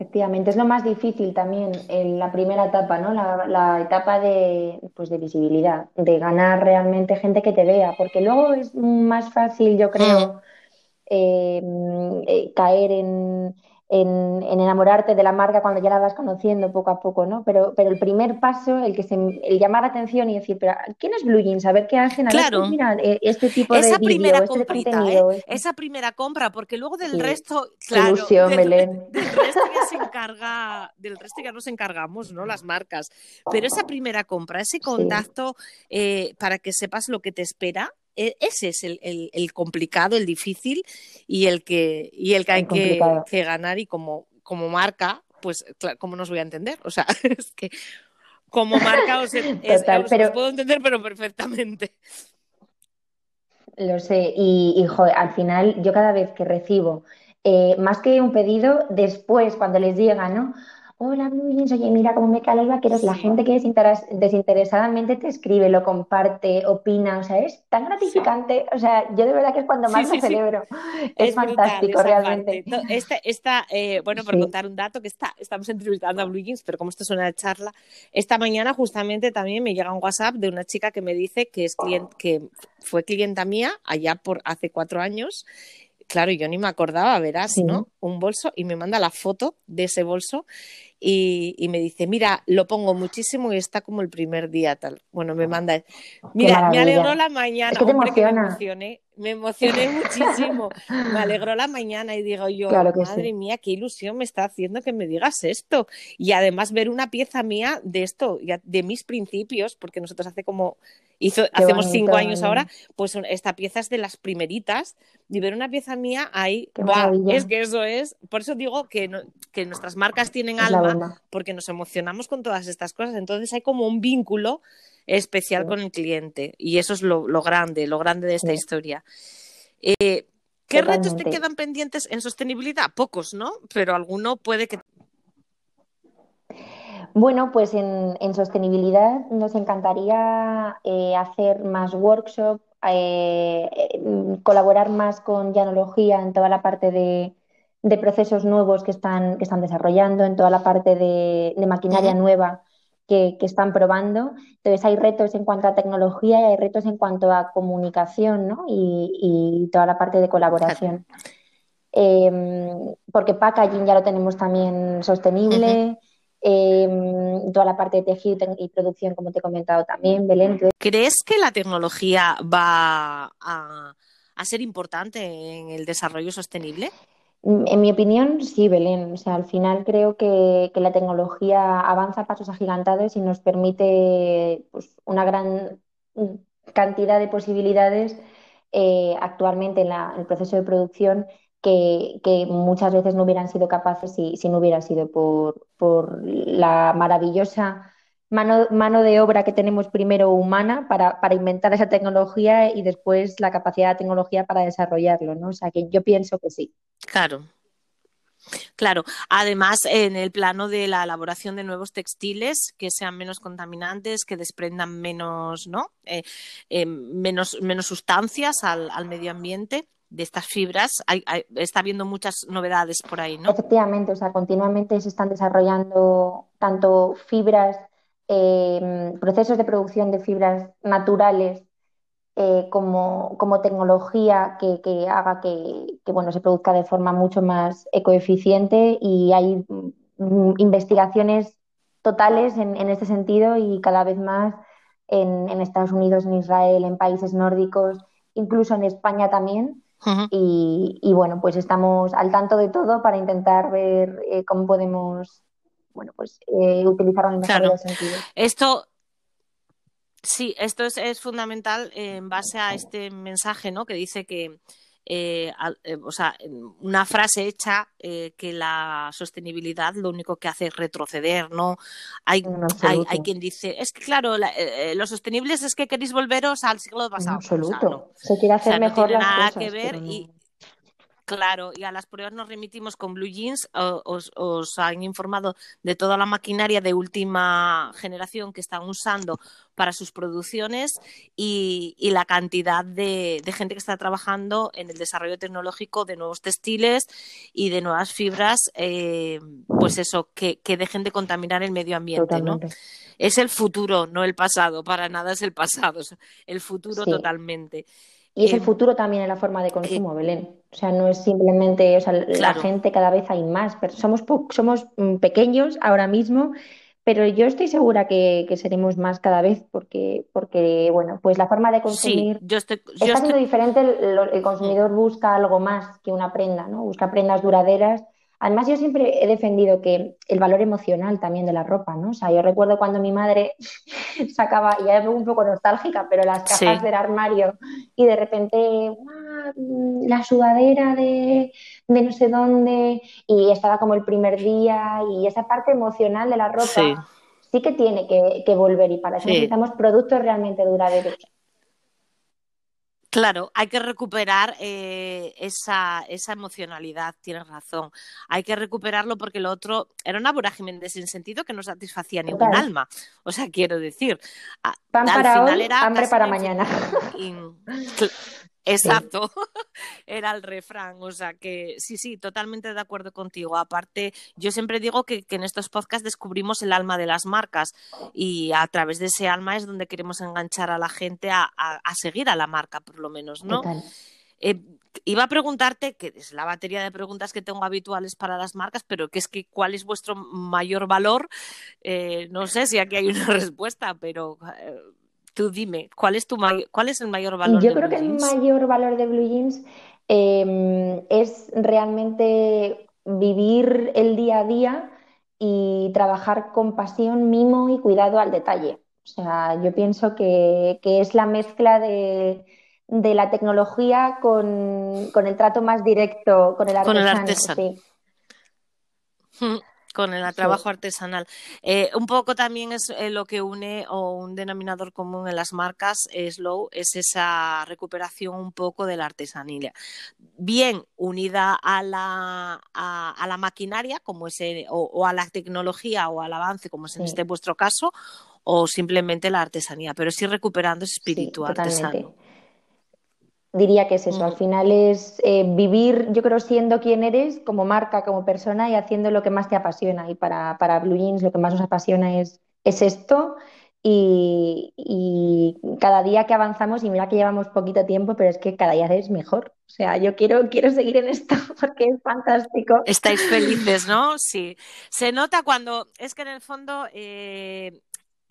Efectivamente, es lo más difícil también en la primera etapa, ¿no? La, etapa de, pues de visibilidad, de ganar realmente gente que te vea, porque luego es más fácil, yo creo, mm. eh, eh, caer en, en, enamorarte de la marca cuando ya la vas conociendo poco a poco, ¿no? Pero, pero el primer paso, el que se, el llamar la atención y decir, pero ¿quién es Blue Jeans? A ver qué hacen, a claro. ver, mira, eh, este tipo esa de primera este contenido. ¿eh? Esa primera compra, porque luego del resto, claro, del, resto ya se encarga, del resto ya nos encargamos, ¿no? Las marcas. Pero esa primera compra, ese contacto eh, para que sepas lo que te espera, ese es el, complicado, el difícil y el que, y el que hay que, ganar y como, como marca, pues claro, ¿cómo nos voy a entender? O sea, es que como marca os, puedo entender, pero perfectamente. Lo sé, y, al final yo cada vez que recibo, eh, más que un pedido, después cuando les llega, ¿no? Hola Blue Jeans, oye, mira cómo me caen los vaqueros. La gente que desinteresadamente te escribe, lo comparte, opina, o sea, es tan gratificante. O sea, yo de verdad que es cuando más me celebro. Es, fantástico, realmente. Esta, eh, bueno, por contar un dato, que está, estamos entrevistando a Blue Jeans, pero como esto es una charla, esta mañana justamente también me llega un WhatsApp de una chica que me dice que es cliente, que fue clienta mía allá por hace cuatro años claro, yo ni me acordaba, verás, ¿no? Un bolso y me manda la foto de ese bolso y, me dice, mira, lo pongo muchísimo y está como el primer día tal. Bueno, me manda, mira, me alegró la mañana, es Hombre, que me emocioné, me emocioné muchísimo, me alegró la mañana y digo yo, madre mía, qué ilusión me está haciendo que me digas esto. Y además ver una pieza mía de esto, de mis principios, porque nosotros hace como Hizo, hacemos cinco años ahora, pues esta pieza es de las primeritas y ver una pieza mía ahí, es que eso es, por eso digo que, que nuestras marcas tienen alma, porque nos emocionamos con todas estas cosas, entonces hay como un vínculo especial con el cliente y eso es lo, grande, lo grande de esta historia. Eh, ¿Qué retos te quedan pendientes en sostenibilidad? Pocos, ¿no? Pero alguno puede que bueno, pues en, sostenibilidad nos encantaría eh, hacer más workshops, eh, colaborar más con Llanología en toda la parte de, procesos nuevos que están, que están desarrollando, en toda la parte de, maquinaria nueva que, están probando. Entonces hay retos en cuanto a tecnología y hay retos en cuanto a comunicación ¿no? y, toda la parte de colaboración. Em, porque packaging ya lo tenemos también sostenible. Em, toda la parte de tejido y producción, como te he comentado también, Belén. ¿Crees que la tecnología va a, ser importante en el desarrollo sostenible? En mi opinión, sí, Belén. O sea, al final creo que, la tecnología avanza a pasos agigantados y nos permite pues, una gran cantidad de posibilidades eh, actualmente en, el proceso de producción que, muchas veces no hubieran sido capaces si, si no hubiera sido por, por la maravillosa mano, mano, de obra que tenemos primero humana para, para, inventar esa tecnología y después la capacidad de la tecnología para desarrollarlo, ¿no? O sea que yo pienso que sí. Claro. Claro, además en el plano de la elaboración de nuevos textiles que sean menos contaminantes, que desprendan menos, ¿no? Eh, eh, menos, menos sustancias al, al medio ambiente, de estas fibras, está habiendo muchas novedades por ahí, ¿no? Efectivamente, o sea, continuamente se están desarrollando tanto fibras, eh, procesos de producción de fibras naturales eh, como, como, tecnología que, haga que, bueno, se produzca de forma mucho más ecoeficiente y hay mm, investigaciones totales en, este sentido y cada vez más en, en Estados Unidos, en Israel, en países nórdicos, incluso en España también. Y, bueno, pues estamos al tanto de todo para intentar ver eh, cómo podemos bueno, pues, eh, utilizarlo en el mejor sentido. Esto, sí, esto es, es fundamental en base a este mensaje ¿no? que dice que eh, eh, o sea, una frase hecha eh, que la sostenibilidad lo único que hace es retroceder, ¿no? Hay, hay, quien dice, es que claro, lo sostenible es que queréis volveros al siglo pasado. absoluto. Se quiere hacer mejor las nada que ver y Claro, y a las pruebas nos remitimos con Blue Jeans. Os, han informado de toda la maquinaria de última generación que están usando para sus producciones y, la cantidad de, gente que está trabajando en el desarrollo tecnológico de nuevos textiles y de nuevas fibras, eh, pues eso, que, dejen de contaminar el medio ambiente, ¿no? Es el futuro, no el pasado, para nada es el pasado, es el futuro totalmente. Y es el em, futuro también en la forma de consumo, Belén. O sea, no es simplemente, o sea, la gente cada vez hay más, pero somos, somos mm, pequeños ahora mismo, pero yo estoy segura que, seremos más cada vez porque, porque, bueno, pues la forma de consumir yo estoy, está siendo diferente, el, consumidor busca algo más que una prenda, ¿no? Busca prendas duraderas Además, yo siempre he defendido que el valor emocional también de la ropa, ¿no? O sea, yo recuerdo cuando mi madre sacaba, y ya un poco nostálgica, pero las cajas del armario y de repente, la sudadera de, no sé dónde, y estaba como el primer día, y esa parte emocional de la ropa sí, que tiene que, volver, y para eso necesitamos productos realmente duraderos. Claro, hay que recuperar eh, esa, esa, emocionalidad, tienes razón. Hay que recuperarlo porque lo otro era una vorágine de sin sentido que no satisfacía ningún alma. O sea, quiero decir, pan para hoy, hambre para mañana. Exacto, era el refrán, o sea que sí, sí, totalmente de acuerdo contigo. Aparte, yo siempre digo que, en estos podcasts descubrimos el alma de las marcas y a través de ese alma es donde queremos enganchar a la gente a, seguir a la marca, por lo menos, ¿no? Eh, iba a preguntarte, que es la batería de preguntas que tengo habituales para las marcas, pero que es que cuál es vuestro mayor valor. Eh, no sé si aquí hay una respuesta, pero eh, tú dime, ¿cuál es, tu cuál es el mayor valor? Yo creo que el mayor valor de Blue Jeans em, es realmente vivir el día a día y trabajar con pasión, mimo y cuidado al detalle. O sea, yo pienso que, es la mezcla de, la tecnología con, el trato más directo con el artesano. Con el artesano. Mm con el trabajo artesanal. Eh, un poco también es eh, lo que une o un denominador común en las marcas Slow es esa recuperación un poco de la artesanía. Bien unida a la, a, la maquinaria como ese, o, a la tecnología o al avance como es en este vuestro caso, o simplemente la artesanía, pero sí recuperando ese espíritu artesano. Diría que es eso, al final es eh, vivir, yo creo, siendo quien eres como marca, como persona y haciendo lo que más te apasiona. Y para, para Blue Jeans lo que más nos apasiona es, es esto. Y, cada día que avanzamos, y mira que llevamos poquito tiempo, pero es que cada día es mejor. O sea, yo quiero, quiero seguir en esto porque es fantástico. Estáis felices, ¿no? Sí. Se nota cuando, es que en el fondo eh,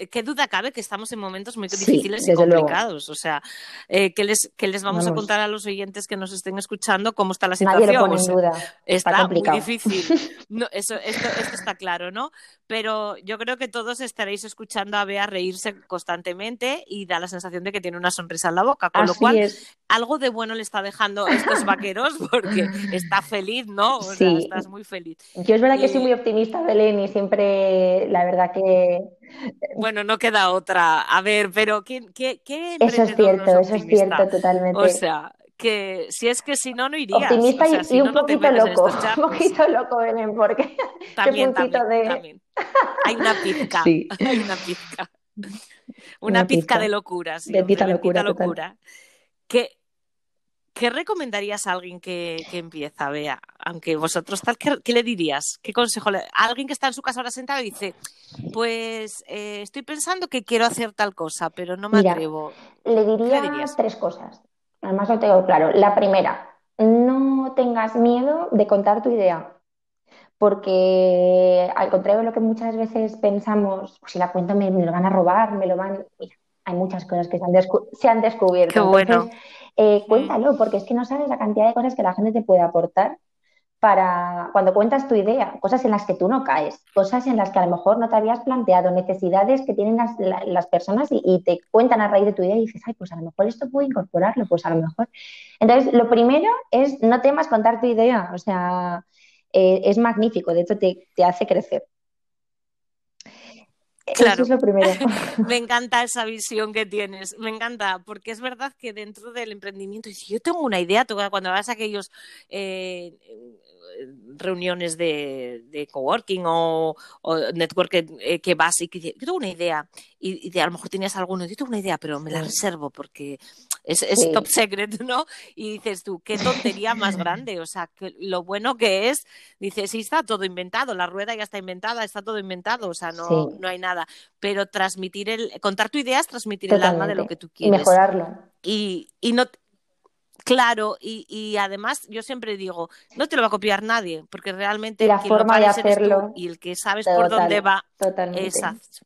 qué duda cabe que estamos en momentos muy difíciles y complicados. O sea, eh, ¿qué, les, les vamos, a contar a los oyentes que nos estén escuchando cómo está la situación? Nadie lo pone en duda. Está, muy difícil. eso, esto, está claro, ¿no? Pero yo creo que todos estaréis escuchando a Bea reírse constantemente y da la sensación de que tiene una sonrisa en la boca. Con lo cual, algo de bueno le está dejando a estos vaqueros porque está feliz, ¿no? O sea, estás muy feliz. Yo es verdad que soy muy optimista, Belén, y siempre, la verdad que bueno, no queda otra. A ver, pero ¿qué, qué, qué Eso es cierto, eso es cierto, totalmente. O sea, que si es que si no, no irías. Optimista y, un poquito loco. Un poquito loco, Belén, porque también, también, Hay una pizca. Sí. Hay una pizca. Una, pizca, de locura, sí. Bendita locura. locura. Que ¿Qué recomendarías a alguien que, empieza, Vea? Aunque vosotros tal, ¿qué, le dirías? ¿Qué consejo? Le... A alguien que está en su casa ahora sentado y dice, pues eh, estoy pensando que quiero hacer tal cosa, pero no me atrevo. Le diría tres cosas. Además lo tengo claro. La primera, no tengas miedo de contar tu idea. Porque al contrario de lo que muchas veces pensamos, pues si la cuento me, lo van a robar, me lo van... Mira, hay muchas cosas que se han, se han descubierto. Qué bueno. Eh, cuéntalo, porque es que no sabes la cantidad de cosas que la gente te puede aportar para cuando cuentas tu idea, cosas en las que tú no caes, cosas en las que a lo mejor no te habías planteado, necesidades que tienen las, personas y, te cuentan a raíz de tu idea y dices, ay, pues a lo mejor esto puedo incorporarlo, pues a lo mejor. Entonces, lo primero es no temas contar tu idea, o sea, eh, es magnífico, de hecho te, te hace crecer. Claro. Eso es lo primero. me encanta esa visión que tienes, me encanta, porque es verdad que dentro del emprendimiento, si yo tengo una idea, cuando vas a aquellos eh, reuniones de, de coworking o, o network que, que, vas y que yo tengo una idea y, y a lo mejor tenías alguno, yo tengo una idea, pero me la reservo porque es, es top secret, ¿no? Y dices tú, qué tontería más grande, o sea, que lo bueno que es, dices, sí, está todo inventado, la rueda ya está inventada, está todo inventado, o sea, no, no hay nada, pero transmitir el, contar tu idea es transmitir el alma de lo que tú quieres. Y mejorarlo. Y, y no, Claro, y, y, además yo siempre digo, no te lo va a copiar nadie, porque realmente la forma de hacerlo y el que sabes por dónde va, totalmente. Exacto.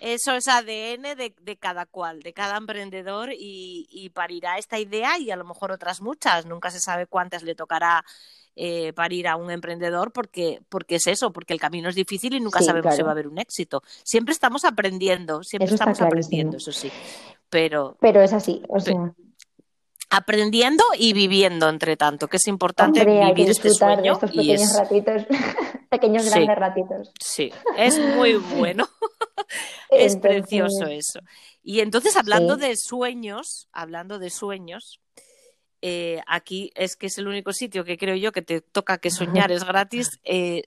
Eso es ADN de, de, cada cual, de cada emprendedor y, y, parirá esta idea y a lo mejor otras muchas. Nunca se sabe cuántas le tocará eh, parir a un emprendedor porque, porque es eso, porque el camino es difícil y nunca sabemos si va a haber un éxito. Siempre estamos aprendiendo, siempre estamos aprendiendo, eso sí. Pero, pero es así, o sea aprendiendo y viviendo entre tanto, que es importante vivir este sueño de estos pequeños ratitos, pequeños grandes ratitos. Sí, es muy bueno, es precioso eso. Y entonces, hablando de sueños, hablando de sueños, eh, aquí es que es el único sitio que creo yo que te toca que soñar es gratis. Eh,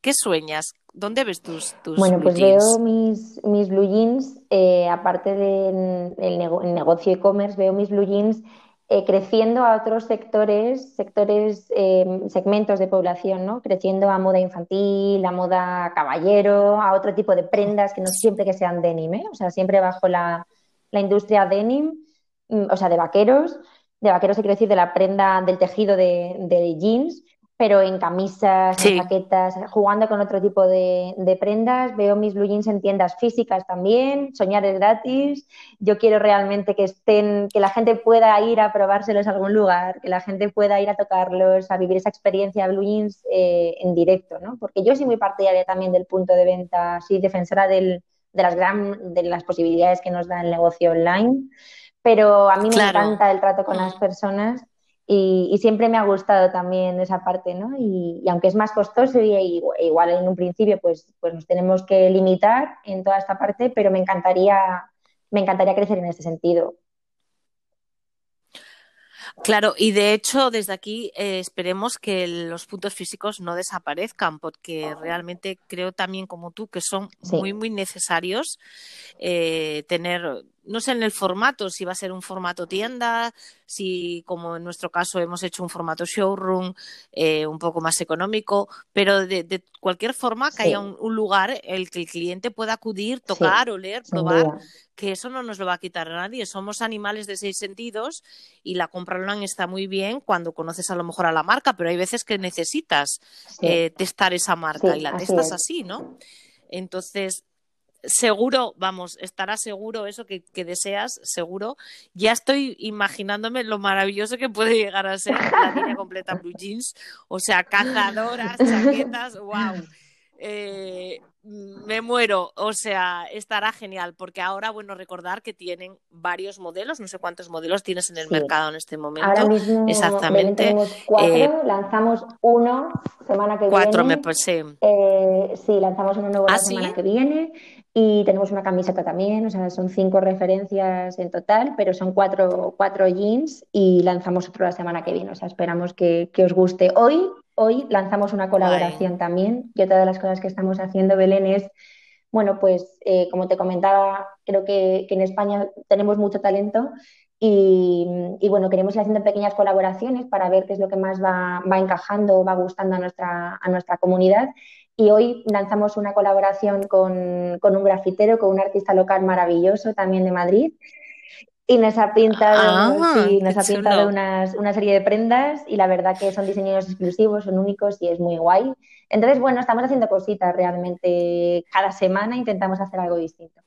¿Qué sueñas? ¿Dónde ves tus, tus Bueno, pues veo mis, mis blue jeans, eh, aparte del negocio e-commerce, veo mis blue jeans eh, creciendo a otros sectores, sectores, em, segmentos de población, ¿no? Creciendo a moda infantil, a moda caballero, a otro tipo de prendas que no siempre que sean denim, ¿eh? O sea, siempre bajo la, industria denim, mm, o sea, de vaqueros, de vaqueros se quiere decir de la prenda del tejido de jeans, pero en camisas, en jaquetas, jugando con otro tipo de, prendas. Veo mis blue jeans en tiendas físicas también, soñar es gratis. Yo quiero realmente que estén, que la gente pueda ir a probárselos a algún lugar, que la gente pueda ir a tocarlos, a vivir esa experiencia blue jeans eh, en directo, ¿no? Porque yo soy muy partidaria también del punto de venta, soy defensora de, las gran, de las posibilidades que nos da el negocio online, pero a mí me encanta el trato con las personas y, siempre me ha gustado también esa parte, ¿no? Y, aunque es más costoso y, igual en un principio pues, pues nos tenemos que limitar en toda esta parte, pero me encantaría, me encantaría crecer en ese sentido. Claro, y de hecho desde aquí eh, esperemos que los puntos físicos no desaparezcan, porque realmente creo también como tú que son muy, muy necesarios eh, tener no sé en el formato, si va a ser un formato tienda, si como en nuestro caso hemos hecho un formato showroom eh, un poco más económico, pero de, cualquier forma que haya un, lugar el que el cliente pueda acudir, tocar, oler, probar, que eso no nos lo va a quitar a nadie. Somos animales de seis sentidos y la compra online está muy bien cuando conoces a lo mejor a la marca, pero hay veces que necesitas eh, testar esa marca y la testas así, ¿no? Entonces, seguro, vamos, estará seguro eso que, deseas, seguro. Ya estoy imaginándome lo maravilloso que puede llegar a ser la línea completa Blue Jeans, o sea, cazadoras, chaquetas, wow. Eh, me muero, o sea, estará genial, porque ahora, bueno, recordar que tienen varios modelos, no sé cuántos modelos tienes en el mercado en este momento. Ahora mismo exactamente. Tenemos cuatro, eh, lanzamos uno semana que viene. Cuatro, me sí. Eh, sí, lanzamos uno nuevo la ¿Ah, semana que viene. Y tenemos una camiseta también, o sea, son cinco referencias en total, pero son cuatro, cuatro jeans y lanzamos otro la semana que viene. O sea, esperamos que, os guste. Hoy, hoy lanzamos una colaboración también. Y otra de las cosas que estamos haciendo, Belén, es, bueno, pues eh, como te comentaba, creo que, en España tenemos mucho talento y, bueno, queremos ir haciendo pequeñas colaboraciones para ver qué es lo que más va, va encajando, va gustando a nuestra, a nuestra comunidad. Y hoy lanzamos una colaboración con, un grafitero, con un artista local maravilloso también de Madrid. Y nos ha pintado, ah, nos ha pintado una serie de prendas y la verdad que son diseños exclusivos, son únicos y es muy guay. Entonces, bueno, estamos haciendo cositas realmente. Cada semana intentamos hacer algo distinto.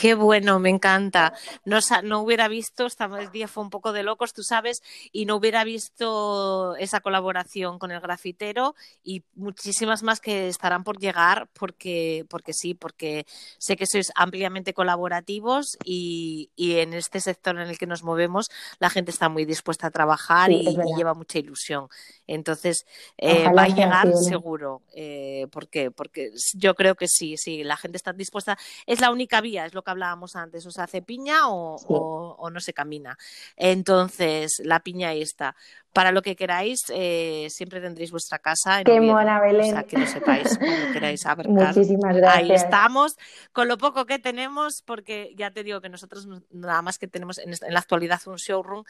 Qué bueno, me encanta. No, no hubiera visto, esta día fue un poco de locos, tú sabes, y no hubiera visto esa colaboración con el grafitero y muchísimas más que estarán por llegar porque, porque sí, porque sé que sois ampliamente colaborativos y, y en este sector en el que nos movemos la gente está muy dispuesta a trabajar y, lleva mucha ilusión. Entonces, eh, va a llegar seguro. Eh, ¿Por qué? Porque yo creo que sí, sí, la gente está dispuesta. Es la única vía, es lo que hablábamos antes, o se hace piña o, no se camina. Entonces, la piña ahí está. Para lo que queráis, eh, siempre tendréis vuestra casa. En Qué mona, Belén. O sea, que lo sepáis, cuando queráis Muchísimas gracias. Ahí estamos, con lo poco que tenemos, porque ya te digo que nosotros nada más que tenemos en, la actualidad un showroom,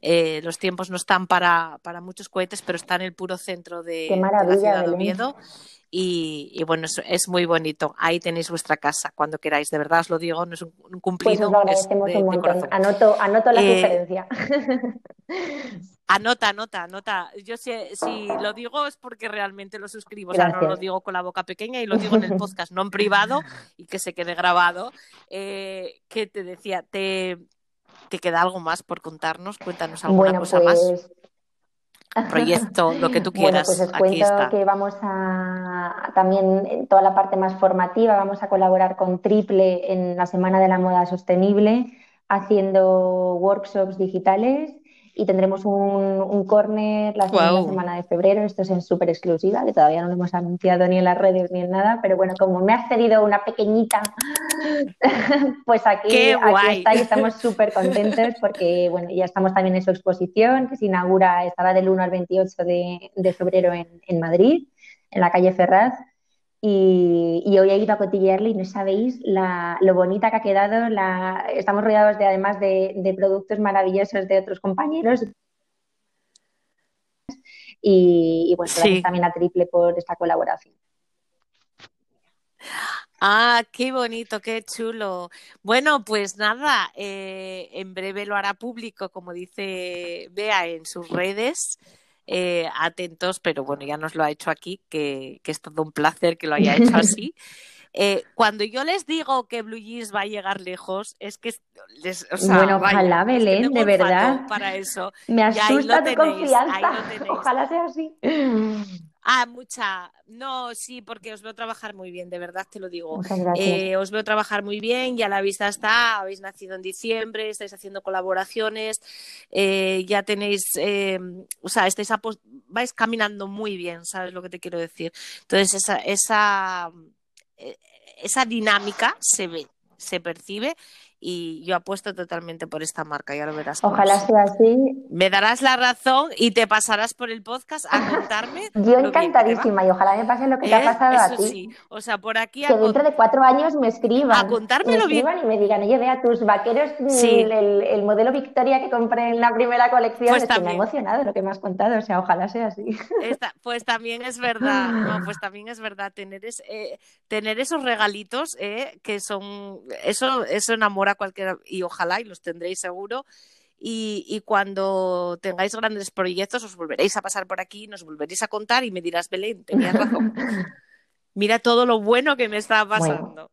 eh, los tiempos no están para, para, muchos cohetes, pero está en el puro centro de, de la ciudad de Oviedo. Y, bueno, es, muy bonito. Ahí tenéis vuestra casa cuando queráis. De verdad os lo digo, no es un, cumplido. Pues os lo agradecemos un montón. Anoto, anoto la eh, Anota, anota, anota. Yo si, si, lo digo es porque realmente lo suscribo. O sea, no lo digo con la boca pequeña y lo digo en el podcast, no en privado y que se quede grabado. Eh, que te decía, te, ¿te queda algo más por contarnos? Cuéntanos alguna cosa más. Proyecto, lo que tú quieras. Bueno, pues os cuento que vamos a también en toda la parte más formativa, vamos a colaborar con Triple en la Semana de la Moda Sostenible, haciendo workshops digitales y tendremos un, un corner la segunda semana de febrero. Esto es en súper exclusiva, que todavía no lo hemos anunciado ni en las redes ni en nada, pero bueno, como me has cedido una pequeñita, pues aquí, aquí está y estamos súper contentos porque bueno, ya estamos también en su exposición que se inaugura, estará del 1 al 28 de, de febrero en, en Madrid, en la calle Ferraz. Y, hoy he ido a cotillearle y no sabéis lo bonita que ha quedado. La, estamos rodeados de además de, productos maravillosos de otros compañeros. Y, bueno, gracias también a Triple por esta colaboración. Ah, qué bonito, qué chulo. Bueno, pues nada, eh, en breve lo hará público, como dice Bea en sus redes. Eh, atentos, pero bueno, ya nos lo ha hecho aquí, que, es todo un placer que lo haya hecho así. Eh, cuando yo les digo que Blue Jeans va a llegar lejos, es que les, bueno, ojalá Belén, de verdad. Para eso. Me asusta tu confianza. Ojalá sea así. Ah, mucha. No, sí, porque os veo trabajar muy bien, de verdad te lo digo. Eh, os veo trabajar muy bien, ya la vista está, habéis nacido en diciembre, estáis haciendo colaboraciones, eh, ya tenéis, eh, o sea, estáis vais caminando muy bien, ¿sabes lo que te quiero decir? Entonces, esa, esa, esa dinámica se ve, se percibe y yo apuesto totalmente por esta marca, ya lo verás. Ojalá sea así. Me darás la razón y te pasarás por el podcast a contarme. yo encantadísima y ojalá me pase lo que te ha pasado a ti. Sí. O sea, por aquí. Que dentro de cuatro años me escriban. A me escriban y me digan, oye, vea tus vaqueros, el, modelo Victoria que compré en la primera colección. Pues me ha emocionado lo que me has contado. O sea, ojalá sea así. pues también es verdad. No, pues también es verdad tener, eh, tener esos regalitos eh, que son. Eso, eso enamora cualquiera, y ojalá, y los tendréis seguro. Y, cuando tengáis grandes proyectos os volveréis a pasar por aquí, nos volveréis a contar y me dirás, Belén, tenías razón. Mira todo lo bueno que me está pasando.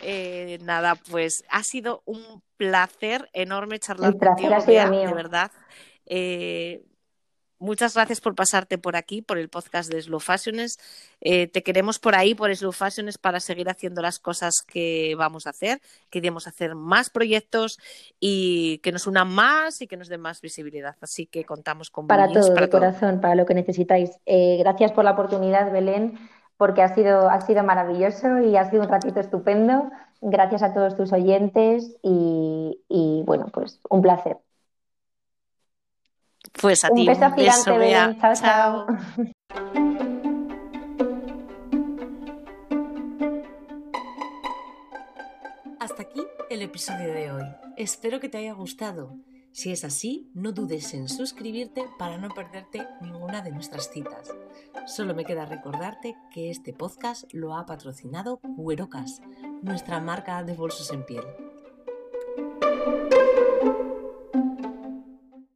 Eh, nada, pues ha sido un placer enorme charlar contigo, de verdad. Eh, Muchas gracias por pasarte por aquí, por el podcast de Slow Fashions. Eh, te queremos por ahí, por Slow Fashions, para seguir haciendo las cosas que vamos a hacer. Queremos hacer más proyectos y que nos unan más y que nos den más visibilidad. Así que contamos con Para todo, para de corazón, para lo que necesitáis. Eh, gracias por la oportunidad, Belén, porque ha sido, ha sido maravilloso y ha sido un ratito estupendo. Gracias a todos tus oyentes y bueno, pues un placer. Pues a un ti. Beso un beso gigante, Chao, chao. Hasta aquí el episodio de hoy. Espero que te haya gustado. Si es así, no dudes en suscribirte para no perderte ninguna de nuestras citas. Solo me queda recordarte que este podcast lo ha patrocinado Cuerocas, nuestra marca de bolsos en piel.